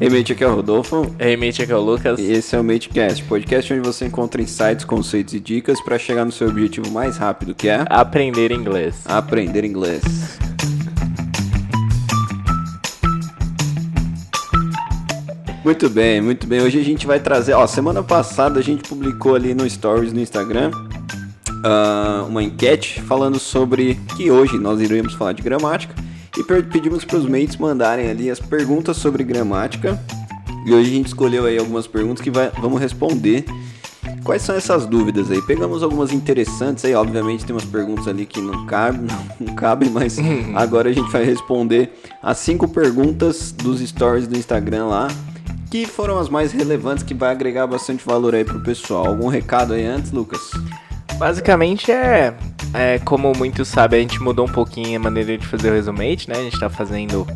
Hey mate, aqui é o Rodolfo. Hey mate, aqui é o Lucas. E esse é o MateCast, podcast onde você encontra insights, conceitos e dicas para chegar no seu objetivo mais rápido, que é aprender inglês. Aprender inglês. Muito bem, muito bem. Hoje a gente vai trazer. Ó, semana passada a gente publicou ali no Stories no Instagram uh, uma enquete falando sobre que hoje nós iremos falar de gramática e pedimos para os mates mandarem ali as perguntas sobre gramática. E hoje a gente escolheu aí algumas perguntas que vai, vamos responder. Quais são essas dúvidas aí? Pegamos algumas interessantes aí, obviamente tem umas perguntas ali que não cabem, não, não cabem, mas agora a gente vai responder as cinco perguntas dos stories do Instagram lá, que foram as mais relevantes, que vai agregar bastante valor aí pro pessoal. Algum recado aí antes, Lucas? Basicamente é, é, como muitos sabem, a gente mudou um pouquinho a maneira de fazer o resumate, né? A gente tá fazendo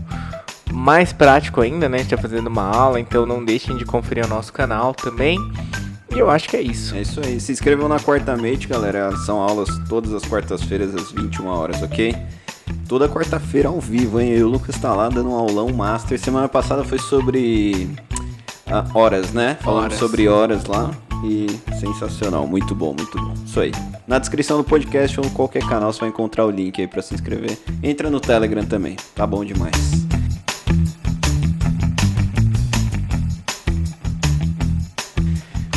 mais prático ainda, né? A gente tá fazendo uma aula, então não deixem de conferir o nosso canal também. E eu acho que é isso. É isso aí. Se inscrevam na Quarta Mate, galera. São aulas todas as quartas-feiras às 21 horas, ok? Toda quarta-feira ao vivo, hein? Eu e o Lucas tá lá dando um aulão master. Semana passada foi sobre ah, horas, né? Falando Horas. sobre horas lá. E sensacional, muito bom, muito bom. Isso aí. Na descrição do podcast ou em qualquer canal você vai encontrar o link aí pra se inscrever. Entra no Telegram também, tá bom demais.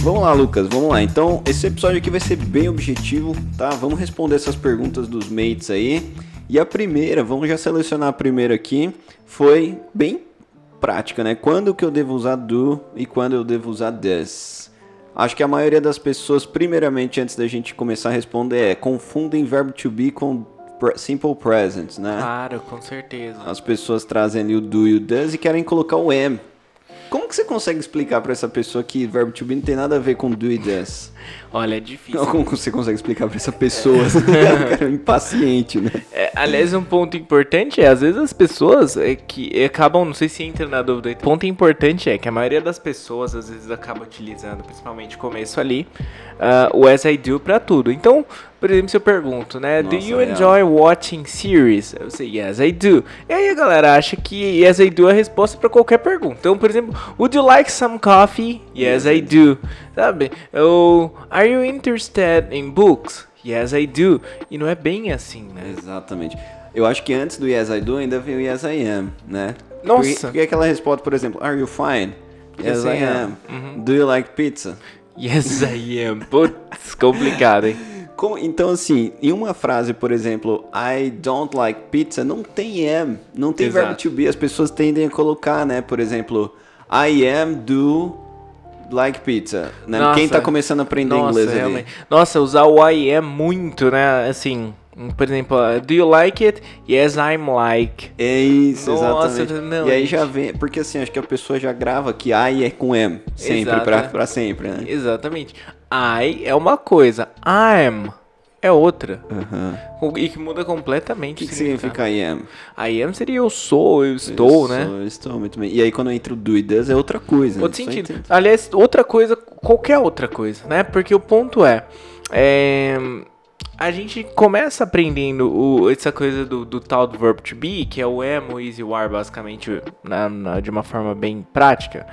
Vamos lá, Lucas, vamos lá. Então, esse episódio aqui vai ser bem objetivo, tá? Vamos responder essas perguntas dos mates aí. E a primeira, vamos já selecionar a primeira aqui, foi bem prática, né? Quando que eu devo usar do e quando eu devo usar does? Acho que a maioria das pessoas, primeiramente, antes da gente começar a responder, é confundem verbo to be com simple present, né? Claro, com certeza. As pessoas trazem ali o do e o does e querem colocar o am. Como que você consegue explicar pra essa pessoa que verbo to be não tem nada a ver com do e does? Olha, é difícil. Não, como você consegue explicar pra essa pessoa? o cara é impaciente, né? É, aliás, um ponto importante é, às vezes as pessoas é, que acabam, não sei se entra na dúvida, aí, ponto importante é que a maioria das pessoas às vezes acaba utilizando, principalmente o começo ali, ah, o as I do pra tudo. Então, por exemplo, se eu pergunto, né, do Nossa, you real. enjoy watching series? Eu sei, yes I do. E aí a galera acha que yes I do é a resposta pra qualquer pergunta. Então, por exemplo, would you like some coffee? Yes, I do. Sabe? Ou are you interested in books? Yes, I do. E não é bem assim, né? Exatamente. Eu acho que antes do Yes I Do ainda vem o Yes I Am, né? Nossa. Porque, porque aquela resposta, por exemplo, Are you fine? Yes, I am. Uhum. Do you like pizza? Yes, I am. Putz, complicado, hein? Como- então, assim, em uma frase, por exemplo, I don't like pizza, não tem am, não tem Exato. verbo to be. As pessoas tendem a colocar, né? Por exemplo, I am do like pizza. Né? Nossa. Quem tá começando a aprender Nossa, inglês ali? Nossa, usar o I am muito, né? Assim, por exemplo, uh, do you like it? Yes, I'm like. É isso, Nossa, exatamente. não, e aí já vem, porque assim, acho que a pessoa já grava que I é com M, sempre, Exato, pra, né? pra sempre, né? Exatamente. I é uma coisa, I'm é outra. O- E que muda O completamente. que, que o significado. significa I am? I am seria eu sou, eu estou, Eu né? sou, eu estou, muito bem. E aí quando entra o do e does é outra coisa. Outro Só sentido. Aliás, outra coisa, qualquer outra coisa, né? Porque o ponto é. é, a gente começa aprendendo o- essa coisa do, do tal do verb to be, que é o am, o is e o are, basicamente, na- na- de uma forma bem prática.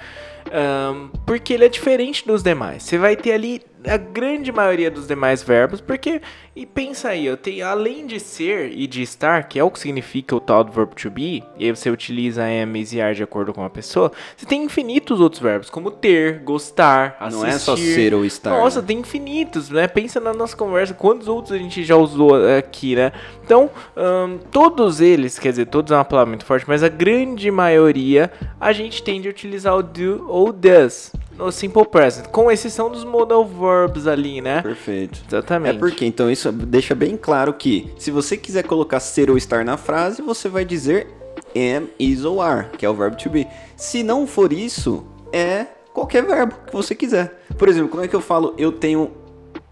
Ahn, porque ele é diferente dos demais. Você vai ter ali a grande maioria dos demais verbos, porque. E pensa aí, eu tenho, além de ser e de estar, que é o que significa o tal do verbo to be, e aí você utiliza am, e are de acordo com a pessoa, você tem infinitos outros verbos, como ter, gostar, assistir. Não é só ser ou estar. Nossa, né? tem infinitos, né? Pensa na nossa conversa, quantos outros a gente já usou aqui, né? Então, ahn, todos eles, quer dizer, todos é uma palavra muito forte, mas a grande maioria a gente tende a utilizar o do ou does no simple present, com exceção dos modal verbs ali, né? Perfeito. Exatamente. É porque, então, isso deixa bem claro que se você quiser colocar ser ou estar na frase, você vai dizer am, is ou are, que é o verbo to be. Se não for isso, é qualquer verbo que você quiser. Por exemplo, como é que eu falo eu tenho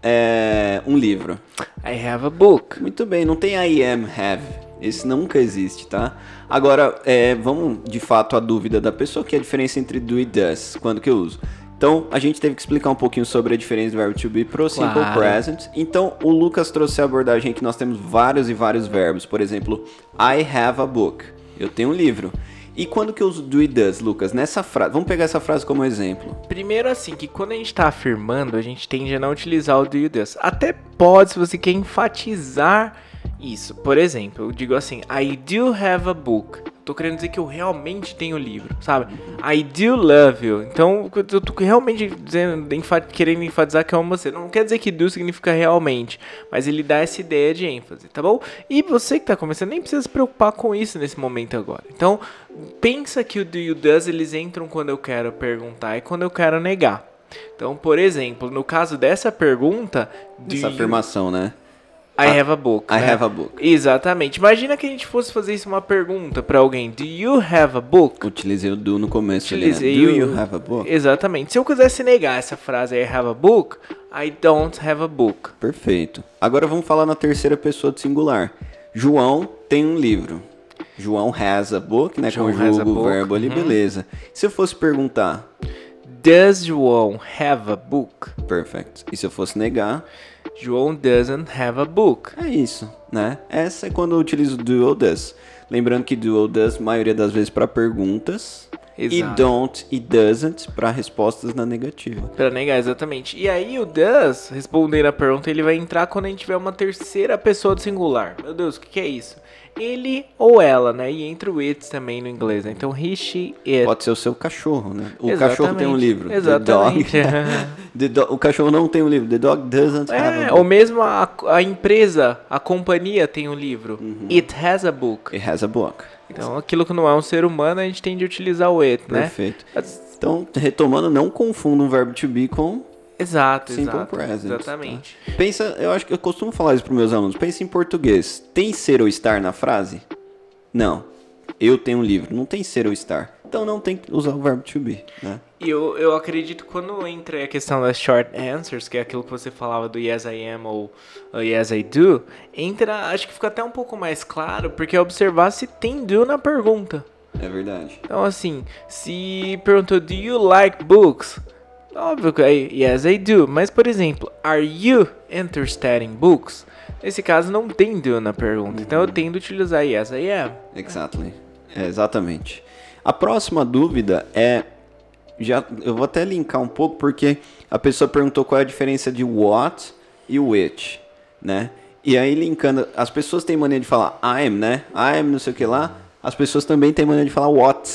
é, um livro? I have a book. Muito bem, não tem I am, have. Esse nunca existe, tá? Agora, é, vamos de fato à dúvida da pessoa, que é a diferença entre do e does. Quando que eu uso? Então, a gente teve que explicar um pouquinho sobre a diferença do verbo to be pro simple Claro. present. Então, o Lucas trouxe a abordagem que nós temos vários e vários verbos. Por exemplo, I have a book. Eu tenho um livro. E quando que eu uso do e does, Lucas? Nessa frase. Vamos pegar essa frase como exemplo. Primeiro assim, que quando a gente tá afirmando, a gente tende a não utilizar o do you does. Até pode se você quer enfatizar isso. Por exemplo, eu digo assim, I do have a book. Tô querendo dizer que eu realmente tenho o livro, sabe? I do love you. Então, eu tô realmente dizendo, querendo enfatizar que eu amo você. Não quer dizer que do significa realmente, mas ele dá essa ideia de ênfase, tá bom? E você que tá começando, nem precisa se preocupar com isso nesse momento agora. Então, pensa que o do you does, eles entram quando eu quero perguntar e quando eu quero negar. Então, por exemplo, no caso dessa pergunta, Essa you- afirmação, né? I have a book. I né? have a book. Exatamente. Imagina que a gente fosse fazer isso uma pergunta pra alguém. Do you have a book? Utilizei o do no começo Utilizei ali, né? Do you have a book? Exatamente. Se eu quisesse negar essa frase I have a book, I don't have a book. Perfeito. Agora vamos falar na terceira pessoa do singular. João tem um livro. João has a book, né? João Conjuga o verbo ali, uhum. beleza. Se eu fosse perguntar, Does João have a book? perfect. E se eu fosse negar, João doesn't have a book. é isso, né? Essa é quando eu utilizo do ou does. Lembrando que do ou does, maioria das vezes para perguntas. E Exato. don't e doesn't para respostas na negativa. Pra negar, exatamente. E aí o does, respondendo a pergunta, ele vai entrar quando a gente tiver uma terceira pessoa do singular. Meu Deus, o que, que é isso? Ele ou ela, né? E entra o it também no inglês, né? Então he, she, it. Pode ser o seu cachorro, né? O Exatamente. cachorro tem um livro. The Exatamente. dog- The do- o cachorro não tem um livro. The dog doesn't have a É, book. ou mesmo a, a empresa, a companhia tem um livro. Uhum. It has a book. It has a book. Então, aquilo que não é um ser humano, a gente tende a utilizar o it, né? Perfeito. Então, retomando, não confunda um verbo to be com Exato, simple exato. present. Exatamente. tá? Pensa, eu acho que eu costumo falar isso para meus alunos. Pensa em português. Tem ser ou estar na frase? Não. Eu tenho um livro. Não tem ser ou estar. Então não tem que usar o verbo to be, né? E eu, eu acredito que quando entra a questão das short answers, que é aquilo que você falava do yes I am ou uh, yes I do, entra, acho que fica até um pouco mais claro, porque é observar se tem do na pergunta. É verdade. Então, assim, se perguntou, do you like books? Óbvio que yes I do. Mas, por exemplo, are you interested in books? Nesse caso, não tem do na pergunta. Então, eu tendo utilizar yes I am. Exactly. É, exatamente. A próxima dúvida é. Já, eu vou até linkar um pouco porque a pessoa perguntou qual é a diferença de what e which, né? E aí linkando, as pessoas têm mania de falar I'm, né? I'm não sei o que lá. As pessoas também têm mania de falar what.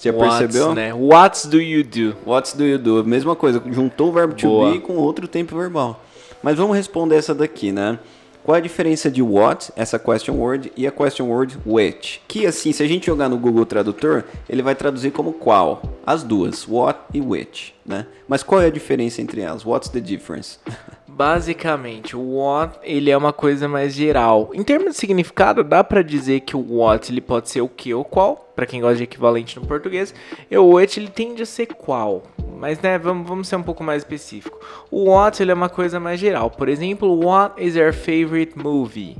Você já What's, percebeu? né? What do you do? What do you do? Mesma coisa, juntou o verbo to Boa. be com outro tempo verbal. Mas vamos responder essa daqui, né? Qual a diferença de what, essa question word, e a question word which? Que assim, se a gente jogar no Google Tradutor, ele vai traduzir como qual. As duas, what e which, né? Mas qual é a diferença entre elas? What's the difference? Basicamente, o what ele é uma coisa mais geral. Em termos de significado, dá pra dizer que o what ele pode ser o que ou qual, Pra quem gosta de equivalente no português. E o which ele tende a ser qual. Mas né, vamos, vamos ser um pouco mais específico. O what ele é uma coisa mais geral. Por exemplo, what is your favorite movie?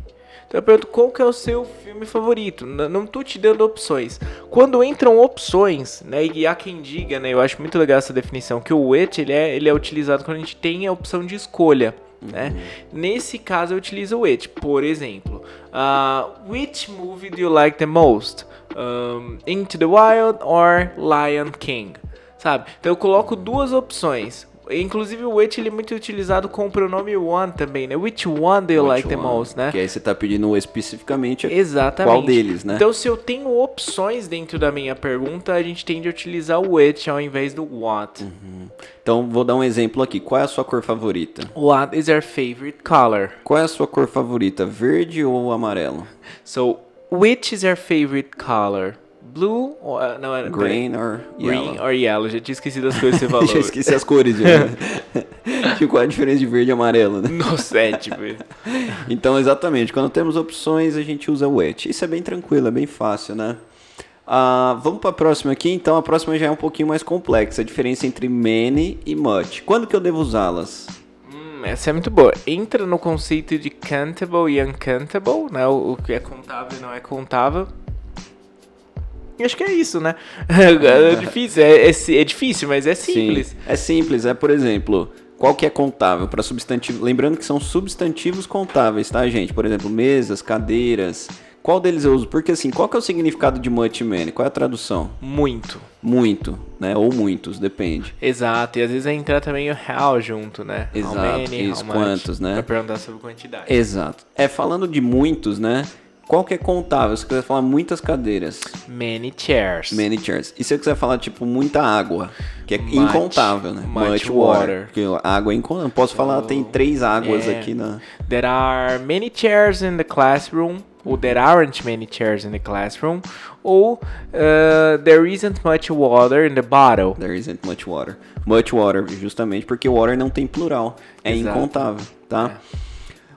Então eu pergunto qual que é o seu filme favorito. Não tô te dando opções. Quando entram opções, né, e há quem diga, né, eu acho muito legal essa definição, que o which ele é, ele é utilizado quando a gente tem a opção de escolha. Né? Nesse caso eu utilizo o which. Por exemplo, uh, which movie do you like the most? Um, Into the Wild or Lion King? Sabe? Então eu coloco duas opções. Inclusive o which ele é muito utilizado com o pronome one também, né? Which one do you like the Which one? most, né? Que aí você tá pedindo especificamente Exatamente. qual deles, né? Então, se eu tenho opções dentro da minha pergunta, a gente tende a utilizar o which ao invés do what. Então, vou dar um exemplo aqui. Qual é a sua cor favorita? What is your favorite color? Qual é a sua cor favorita? Verde ou amarelo? So, which is your favorite color? Blue or uh, não era Green or Green yellow? or yellow? Já tinha esquecido as coisas que você falou. Já esqueci as cores, já. tipo, qual a diferença de verde e amarelo, né? No set, velho. Então, exatamente, quando temos opções, a gente usa o which. Isso é bem tranquilo, é bem fácil, né? Ah, vamos para a próxima aqui. Então, a próxima já é um pouquinho mais complexa. A diferença entre many e much. Quando que eu devo usá-las? Hum, essa é muito boa. Entra no conceito de countable e uncountable, né? O que é contável e não é contável. Acho que é isso, né? É difícil, é, é, é difícil, mas é simples. Sim, é simples, é por exemplo, qual que é contável para substantivo? Lembrando que são substantivos contáveis, tá, gente? Por exemplo, mesas, cadeiras. Qual deles eu uso? Porque assim, qual que é o significado de much many? Qual é a tradução? Muito. Muito, né? Ou muitos, depende. Exato, e às vezes vai entrar também o how junto, né? Exato, how many, isso, how much, quantos, né? Pra perguntar sobre quantidade. Exato. É, falando de muitos, né? Qual que é contável? Se você quiser falar muitas cadeiras. Many chairs. Many chairs. E se você quiser falar, tipo, muita água? Que é Much, incontável, né? much water. Porque a água é incontável. Posso falar, Oh, tem três águas é. aqui na... There are many chairs in the classroom. Ou there aren't many chairs in the classroom. Ou uh, there isn't much water in the bottle. There isn't much water. Much water, justamente porque water não tem plural. É Exato. incontável, tá?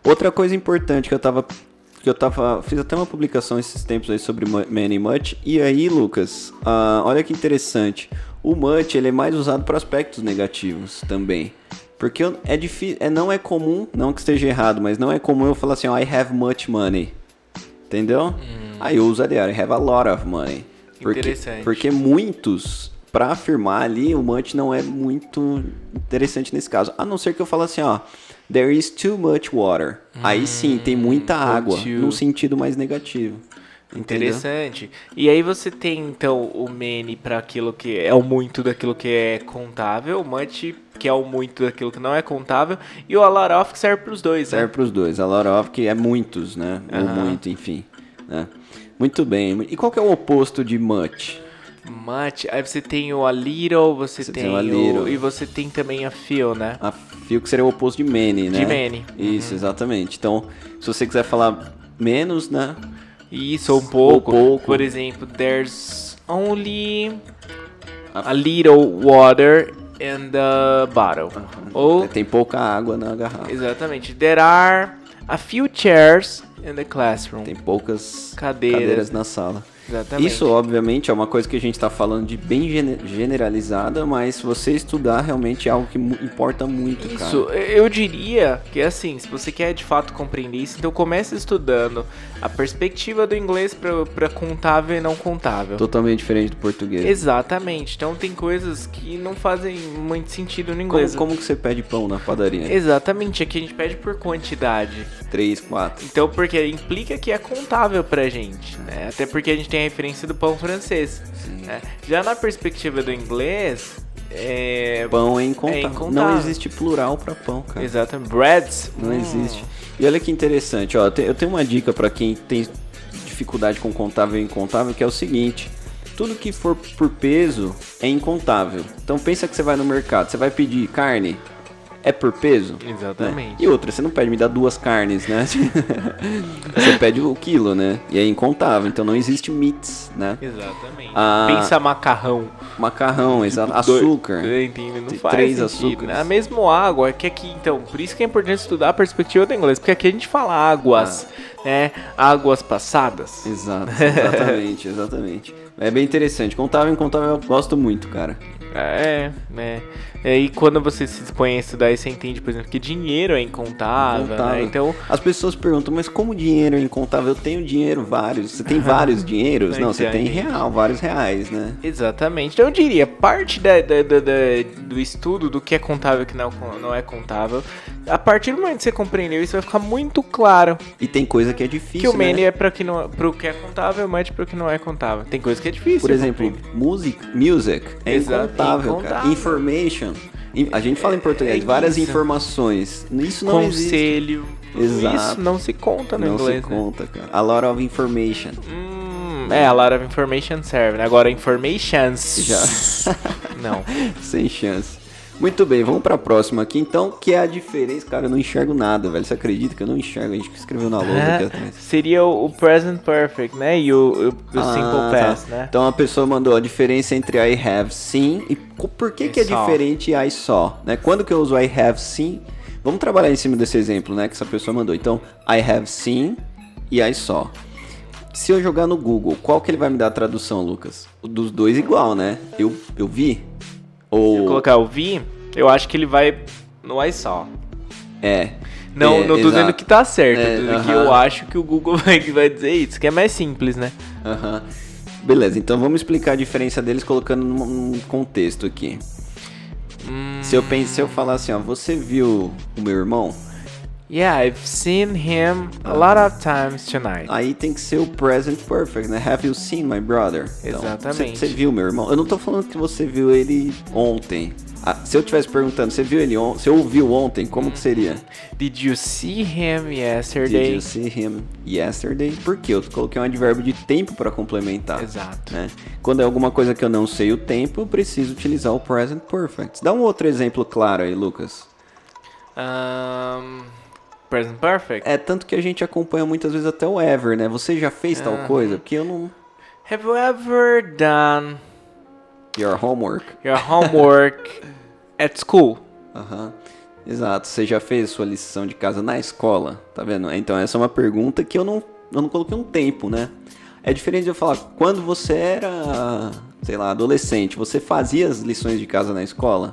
Outra coisa importante que eu tava. Que eu tava. Fiz até uma publicação esses tempos aí sobre many much. E aí, Lucas, ah, olha que interessante. O much ele é mais usado para aspectos negativos também. Porque é difícil. É, não é comum, não que esteja errado, mas não é comum eu falar assim, ó, I have much money. Entendeu? Aí eu usaria, I have a lot of money. Porque, Interessante. porque muitos, pra afirmar ali, o much não é muito interessante nesse caso. A não ser que eu fale assim, ó, there is too much water. Aí sim, tem muita ou água, too. num sentido mais negativo. Entendeu? Interessante. E aí você tem então o many para aquilo que é o muito daquilo que é contável, o much que é o muito daquilo que não é contável e o a lot of que serve para os dois, né? Serve pros dois. A lot of, que é muitos, né? Ou Aham. muito, enfim. né? Muito bem. E qual que é o oposto de much? Much. Aí você tem o a little, você, Você tem, tem o little. e você tem também a feel, né? A fio que seria o oposto de many, né? De many. Isso, exatamente. Então, se você quiser falar menos, né? Isso, ou um pouco. pouco. Por exemplo, there's only A- a little water in the bottle. Ou Tem pouca água na garrafa. Exatamente. There are a few chairs in the classroom. Tem poucas Cadeiras. cadeiras na sala. Exatamente. Isso, obviamente, é uma coisa que a gente está falando de bem gene- generalizada, mas se você estudar, realmente é algo que importa muito, Isso, cara. eu diria que assim, se você quer de fato compreender isso, então comece estudando a perspectiva do inglês para contável e não contável. Totalmente diferente do português. Exatamente. Então tem coisas que não fazem muito sentido no Como, inglês. como que você pede pão na padaria? Exatamente, aqui a gente pede por quantidade. Três, quatro. Então, porque implica que é contável pra gente, né? Até porque a gente tem a referência do pão francês. né? Já na perspectiva do inglês, é... Pão é incontável. É incontável. Não existe plural para pão, cara. Exatamente. Breads. Não hum, existe. E olha que interessante, ó, eu tenho uma dica para quem tem dificuldade com contável e incontável, que é o seguinte: tudo que for por peso é incontável. Então pensa que você vai no mercado, você vai pedir carne, é por peso? né? Exatamente. E outra, você não pede me dá duas carnes, né? você pede o quilo, né? E é incontável, então não existe meats, né? Exatamente. Ah, Pensa macarrão. Macarrão, exato, Dois- açúcar. Eu entendo, não faz três açúcares. né? A mesma água, é que aqui, então, por isso que é importante estudar a perspectiva do inglês, porque aqui a gente fala águas, Ah. né? Águas passadas. Exato, exatamente, exatamente. É bem interessante. Contável e incontável eu gosto muito, cara. É, né? E aí quando você se dispõe a estudar, você entende, por exemplo, que dinheiro é incontável, né? Incontável. Então, As pessoas perguntam, mas como dinheiro é incontável? Eu tenho dinheiro, vários. Você tem vários dinheiros? Não, você tem real, vários reais, né? exatamente. Então eu diria, parte da, da- da- da- do estudo do que é contável e que não, não é contável, a partir do momento que você compreendeu isso, vai ficar muito claro E tem coisa que é que difícil, o many né? é para que não, pro que é contável, o much pro que não é contável. Tem coisa que é difícil. Por exemplo, music, music é Exato, incontável, cara. incontável. Information. in- A gente fala em português, É várias isso. informações. Isso não existe. conselho. tudo Exato. Isso não se conta no Não inglês, se né? conta, cara. A lot of information. Hum, é, a lot of information serve, né? Agora, informations. Já. Não. Sem chance. Muito bem, vamos pra próxima aqui então, que é a diferença. Cara, eu não enxergo nada, velho. Você acredita que eu não enxergo? A gente que escreveu na lousa aqui Ah, atrás. seria o, present perfect, né? E o, o- o Ah, simple tá. past, né? Então a pessoa mandou a diferença entre I have seen e por que, I que é saw. diferente I saw, né? Quando que eu uso I have seen? Vamos trabalhar em cima desse exemplo, né? Que essa pessoa mandou. Então, I have seen e I saw. Se eu jogar no Google, qual que ele vai me dar a tradução, Lucas? Dos dois igual, né? Eu, eu vi? Se eu Ou colocar o vi, eu acho que ele vai no I saw. é? Não, É, não tô exato. dizendo que tá certo, É, tô dizendo que aham. eu acho que o Google vai, vai dizer isso, que é mais simples, né? Aham. Beleza, então vamos explicar a diferença deles colocando num contexto aqui. Se eu penso, se eu falar assim, ó, você viu o meu irmão? Yeah, I've seen him a lot of times tonight. Aí tem que ser o present perfect, né? Have you seen my brother? Exatamente. Você, viu meu irmão? Eu não tô falando que você viu ele ontem. Ah, se eu tivesse perguntando, você viu ele ontem? Você ouviu ontem? Como que seria? Did you see him Did yesterday? you see him yesterday? Porque eu coloquei um advérbio de tempo para complementar. Exato. né? Quando é alguma coisa que eu não sei o tempo, eu preciso utilizar o present perfect. Dá um outro exemplo claro aí, Lucas. Um, present perfect. É tanto que a gente acompanha muitas vezes até o ever, né? Você já fez tal coisa? Porque eu não. Have you ever done Your homework. your homework at school? Aham. Exato. Você já fez sua lição de casa na escola? Tá vendo? Então essa é uma pergunta que eu não, eu não coloquei um tempo, né? É diferente de eu falar, quando você era, sei lá, adolescente, você fazia as lições de casa na escola?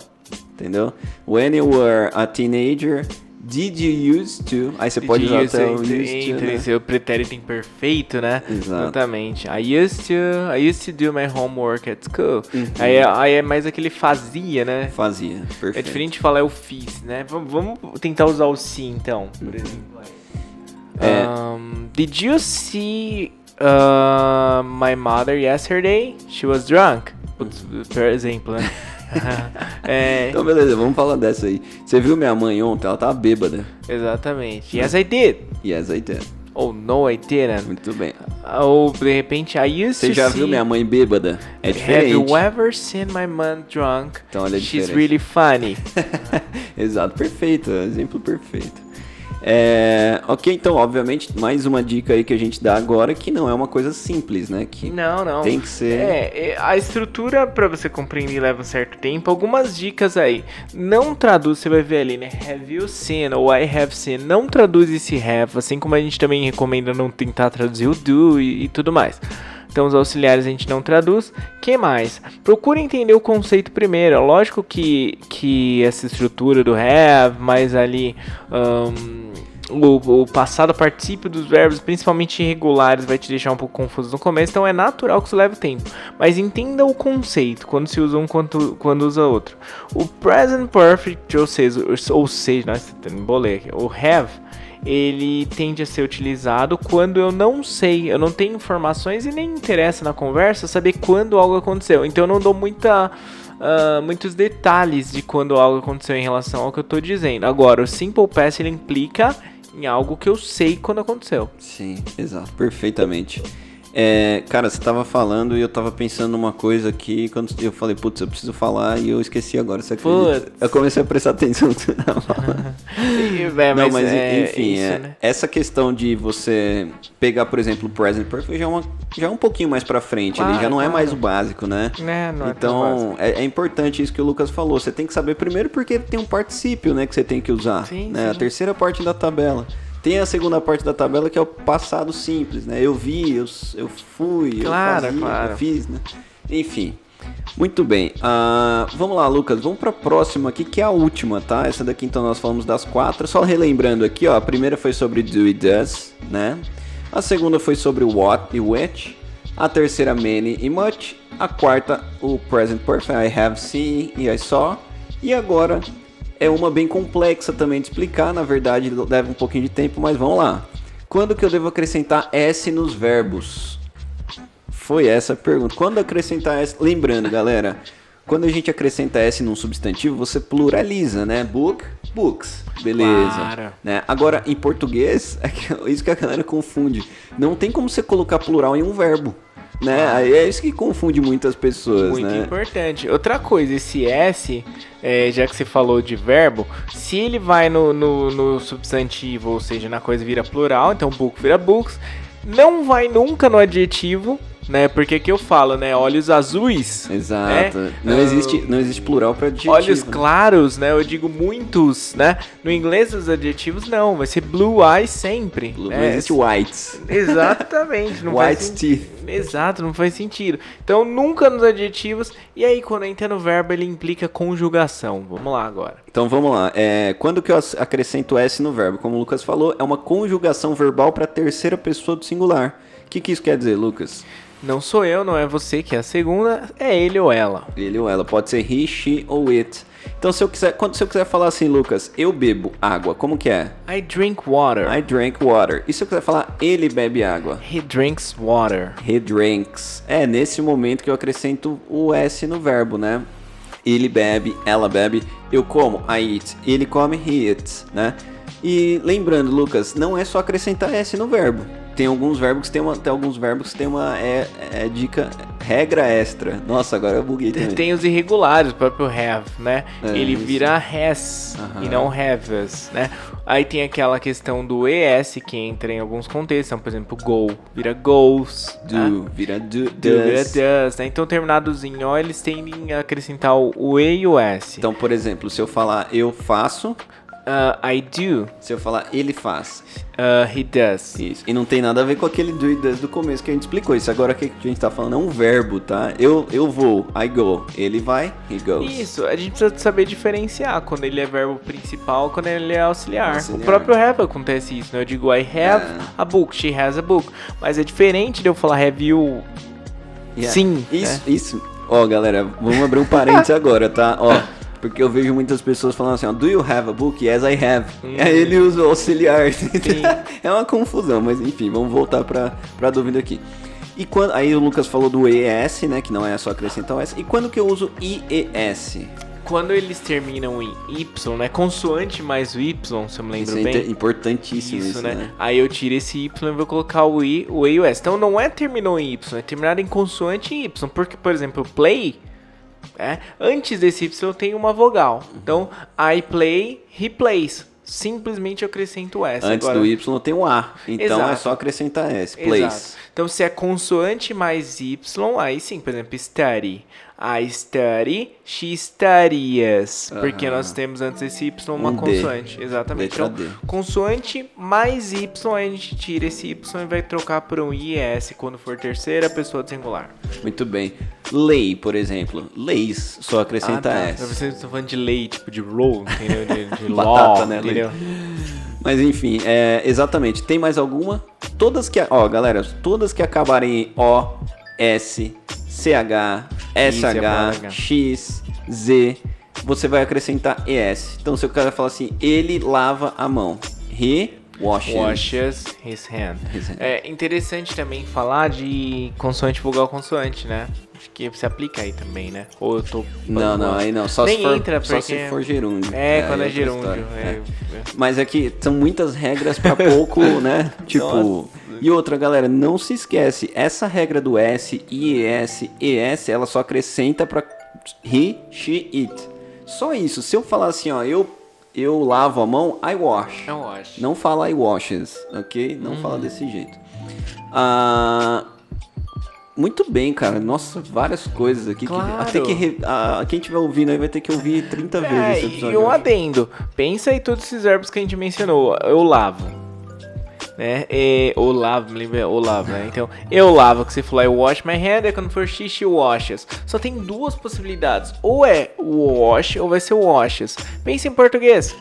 Entendeu? When you were a teenager, did you used to? Aí você pode usar até o used to, né? seu pretérito imperfeito, né? Exato. Exatamente. I used to, I used to do my homework at school. Uhum. Aí, é- aí é mais aquele fazia, né? Fazia, perfeito. É diferente de falar eu fiz, né? Vamos, vamos tentar usar o sim, então, por exemplo. É. Um, did you see uh, my mother yesterday? She was drunk. Putz, Por exemplo, né? é, Então beleza, vamos falar dessa aí. Você viu minha mãe ontem? Ela tava bêbada. exatamente. Yes, I did. Yes, I did. Oh, no, I didn't. Muito bem. Ou, de repente, I used Você já viu minha mãe bêbada? É Have diferente. you ever seen my mom drunk? Então, olha a She's diferença. really funny. Exato, perfeito, exemplo perfeito. É, ok, então, obviamente, mais uma dica aí que a gente dá agora que não é uma coisa simples, né? Que Não, não. Tem que ser- É, é, a estrutura pra você compreender leva um certo tempo. Algumas dicas aí. Não traduz, você vai ver ali, né? Have you seen ou I have seen. Não traduz esse have, assim como a gente também recomenda não tentar traduzir o do e, e tudo mais. Então os auxiliares a gente não traduz. que mais? Procure entender o conceito primeiro. Lógico que, que essa estrutura do have, mais ali. ahn, o, o passado participio dos verbos, principalmente irregulares, vai te deixar um pouco confuso no começo, então é natural que isso leve tempo. Mas entenda o conceito quando se usa um quanto, quando usa outro. O present perfect, ou seja, ou seja, nossa, eu embolei aqui, o have, ele tende a ser utilizado quando eu não sei, eu não tenho informações e nem interessa na conversa saber quando algo aconteceu. Então eu não dou muita ah, muitos detalhes de quando algo aconteceu em relação ao que eu tô dizendo. Agora, o simple past ele implica em algo que eu sei quando aconteceu. Sim, exato, perfeitamente. É, cara, você tava falando e eu tava pensando numa coisa aqui, quando eu falei, putz, eu preciso falar e eu esqueci agora, você acredita? Putz. Eu comecei a prestar atenção no que você tava falando. É, Não, mas é enfim, isso, é, né? essa questão de você pegar, por exemplo, o present perfect já é, uma, já é um pouquinho mais pra frente, Claro, já não é claro. mais o básico, né? É, não é básico. então, é, é importante isso que o Lucas falou. Você tem que saber primeiro porque tem um particípio, né, que você tem que usar. Sim, né? A sim. terceira parte da tabela. Tem a segunda parte da tabela que é o passado simples, né? Eu vi, eu, eu fui, Claro, eu fazia, claro. eu fiz, né? Enfim. Muito bem. Ah, vamos lá, Lucas. Vamos pra próxima aqui, que é a última, tá? Essa daqui, então, nós falamos das quatro. Só relembrando aqui, ó. A primeira foi sobre do e does, né? A segunda foi sobre what e which. A terceira, many e much. A quarta, o present perfect. I have seen e I saw. E agora é uma bem complexa também de explicar. Na verdade, leva um pouquinho de tempo, mas vamos lá. Quando que eu devo acrescentar S nos verbos? Foi essa a pergunta. Quando acrescentar S. Lembrando, galera, quando a gente acrescenta S num substantivo, você pluraliza, né? Book, books. Beleza. Claro. Né? Agora, em português, é isso que a galera confunde. Não tem como você colocar plural em um verbo. Né? Aí é isso que confunde muitas pessoas, Muito né? importante. Outra coisa, esse S, é, já que você falou de verbo, se ele vai no, no, no substantivo, ou seja, na coisa vira plural, então book vira books, não vai nunca no adjetivo, né? Porque que eu falo, né? Olhos azuis. Exato. né? Não, Ah, existe, não existe plural para adjetivo. Olhos claros, né? Eu digo muitos, né? No inglês, os adjetivos não, vai ser blue eyes sempre. Não né? existe whites. Exatamente. Não White teeth. Exato, não faz sentido. Então, nunca nos adjetivos. E aí, quando entra no verbo, ele implica conjugação. Vamos lá agora. Então vamos lá. É, quando que eu ac- acrescento S no verbo? Como o Lucas falou, é uma conjugação verbal para terceira pessoa do singular. O que, que isso quer dizer, Lucas? Não sou eu, não é você que é a segunda, é ele ou ela. Ele ou ela. Pode ser he, she ou it. Então, se eu quiser, quando se eu quiser falar assim, Lucas, eu bebo água, como que é? I drink water. I drink water. E se eu quiser falar ele bebe água? He drinks water. He drinks. É nesse momento que eu acrescento o S no verbo, né? Ele bebe, ela bebe, eu como, I eat. Ele come, he eats, né? E lembrando, Lucas, não é só acrescentar S no verbo. Tem alguns verbos que tem uma, tem alguns verbos que tem uma é, é dica, regra extra. Nossa, agora eu buguei também. Tem os irregulares, o próprio have, né? É, Ele isso. vira has e não haves, né? Aí tem aquela questão do ES que entra em alguns contextos, então, por exemplo, go vira goes, né? Do, vira do, Do vira does. does, né? Então, terminados em O, eles tendem a acrescentar o, o E e o S. Então, por exemplo, se eu falar eu faço, Uh, I do, se eu falar ele faz. uh, he does. Isso. E não tem nada a ver com aquele do e does do começo que a gente explicou. Isso agora que a gente tá falando é um verbo, tá? Eu, eu vou, I go. Ele vai, he goes. Isso, a gente precisa saber diferenciar quando ele é verbo principal quando ele é auxiliar. Auxiliar. O próprio have acontece isso, né? Eu digo I have É. a book, she has a book. Mas é diferente de eu falar have you Yeah. sim. Isso, né? isso. Ó, galera, vamos abrir um parênteses agora, tá? Ó, porque eu vejo muitas pessoas falando assim, ó, do you have a book? Yes, I have. Hum. Aí ele usa o auxiliar. é uma confusão, mas enfim, vamos voltar pra, pra dúvida aqui. E quando, aí o Lucas falou do ES, né, que não é só acrescentar o S. E quando que eu uso IES? Quando eles terminam em Y, né? Consoante mais o Y, se eu me lembro Isso é bem. inte- importantíssimo Isso, isso, né? né? Aí eu tiro esse Y e vou colocar o I, o E e o S. Então não é terminou em Y, é terminado em consoante em Y. Porque, por exemplo, play, é, antes desse Y tem uma vogal. Então, I play, he plays. Simplesmente eu acrescento S. Antes Agora, do Y tem um A, então é Exato. só acrescentar S. Exato. Place. Então, se é consoante mais Y, aí sim, por exemplo, study. I study, she studies. Porque Aham. nós temos antes desse Y uma Um D. consoante. Exatamente. Letra Então, D. consoante mais Y, aí a gente tira esse Y e vai trocar por um IS quando for terceira pessoa do singular. Muito bem. Lei, por exemplo. Leis, só acrescenta ah, tá. S. Vocês estão falando de lei, tipo de roll, entendeu? De, de Batata, law, né, entendeu? Mas enfim, é, exatamente. Tem mais alguma? Todas que. Ó, galera, todas que acabarem em O, S, CH, é SH, palavra. X, Z, você vai acrescentar ES. Então, se o cara falar assim, ele lava a mão. He washes. Washes his hand. His hand. É interessante também falar de consoante vogal consoante, né? Acho que se aplica aí também, né? Ou eu tô. Não, não, aí não. Só, Nem se for, entra, só porque- se for gerúndio. É, quando é outra gerúndio. é- É. é. Mas é que são muitas regras pra pouco, né? Tipo. Nossa. E outra, galera, não se esquece, essa regra do S, IES, ES, ela só acrescenta pra he, she, it. Só isso. Se eu falar assim, ó, eu eu lavo a mão, I wash. Eu acho. Não fala I washes, ok? Não fala Uhum. desse jeito. Ah, muito bem, cara. Nossa, várias coisas aqui. que- Claro. até que re- ah, quem estiver ouvindo aí vai ter que ouvir 30 É, vezes esse e episódio. um hoje. adendo. Pensa aí todos esses verbos que a gente mencionou. Eu lavo. Né? E, lavo, me lembra, ou lavo, né? Então, eu lavo, que você falou, I wash my hand, é quando for she washes. Só tem duas possibilidades. Ou é o wash, ou vai ser o washes. Pensa em português.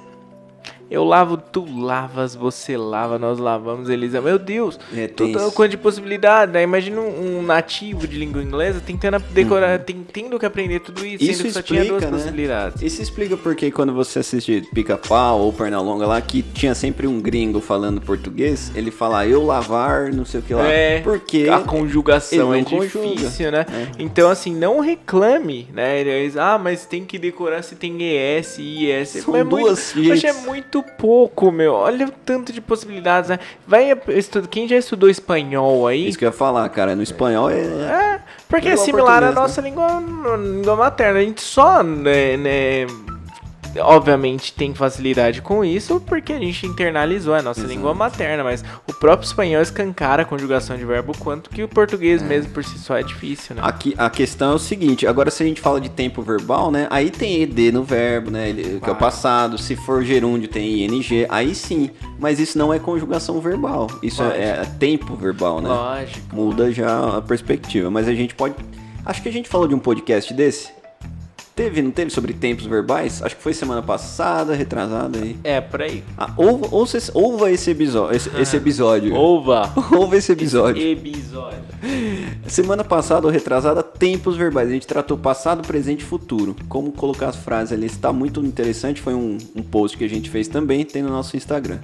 Eu lavo, tu lavas, você lava, nós lavamos, Elisa. Meu Deus, É, tem toda quanto de possibilidade, né? Imagina um, um nativo de língua inglesa tentando decorar, tem- tendo que aprender tudo isso, Uhum. Isso sendo que só tinha duas né? possibilidades. Isso explica porque quando você assiste Pica-Pau ou Pernalonga lá, que tinha sempre um gringo falando português, ele fala eu lavar, não sei o que lá. É, porque a conjugação é conjuga. difícil, né? É. Então, assim, não reclame, né? Ah, mas tem que decorar se tem ES e IS. São é duas muito, Mas é jeitos. Muito pouco, meu. Olha o tanto de possibilidades, né? Vai Quem já estudou espanhol aí... isso que eu ia falar, cara, no espanhol é... É, porque é similar à né? nossa língua, língua materna. A gente só, né, né, obviamente tem facilidade com isso porque a gente internalizou a nossa Exato. língua materna, mas o próprio espanhol escancara a conjugação de verbo quanto que o português mesmo por si só é difícil, né? Aqui, a questão é o seguinte, agora se a gente fala de tempo verbal, né? Aí tem ED no verbo, né? ele- que é o Claro. passado. Se for gerúndio, tem ING. Aí sim. Mas isso não é conjugação verbal. Isso é, é tempo verbal, né? Lógico. Muda já a perspectiva. Mas a gente pode. Acho que a gente falou de um podcast desse. Teve, não teve sobre tempos verbais? Acho que foi semana passada, retrasada aí. É, por aí. Ah, ouva, ouça, esse- ouva esse, episódio, esse, esse episódio. Ova. Ouva esse episódio. Episódio. Semana passada ou retrasada, tempos verbais. A gente tratou passado, presente e futuro. Como colocar as frases ali. Está muito interessante. Foi um, um post que a gente fez também. Tem no nosso Instagram.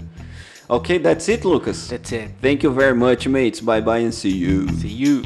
Ok, that's it, Lucas. That's it. Thank you very much, mates. Bye bye and see you. See you.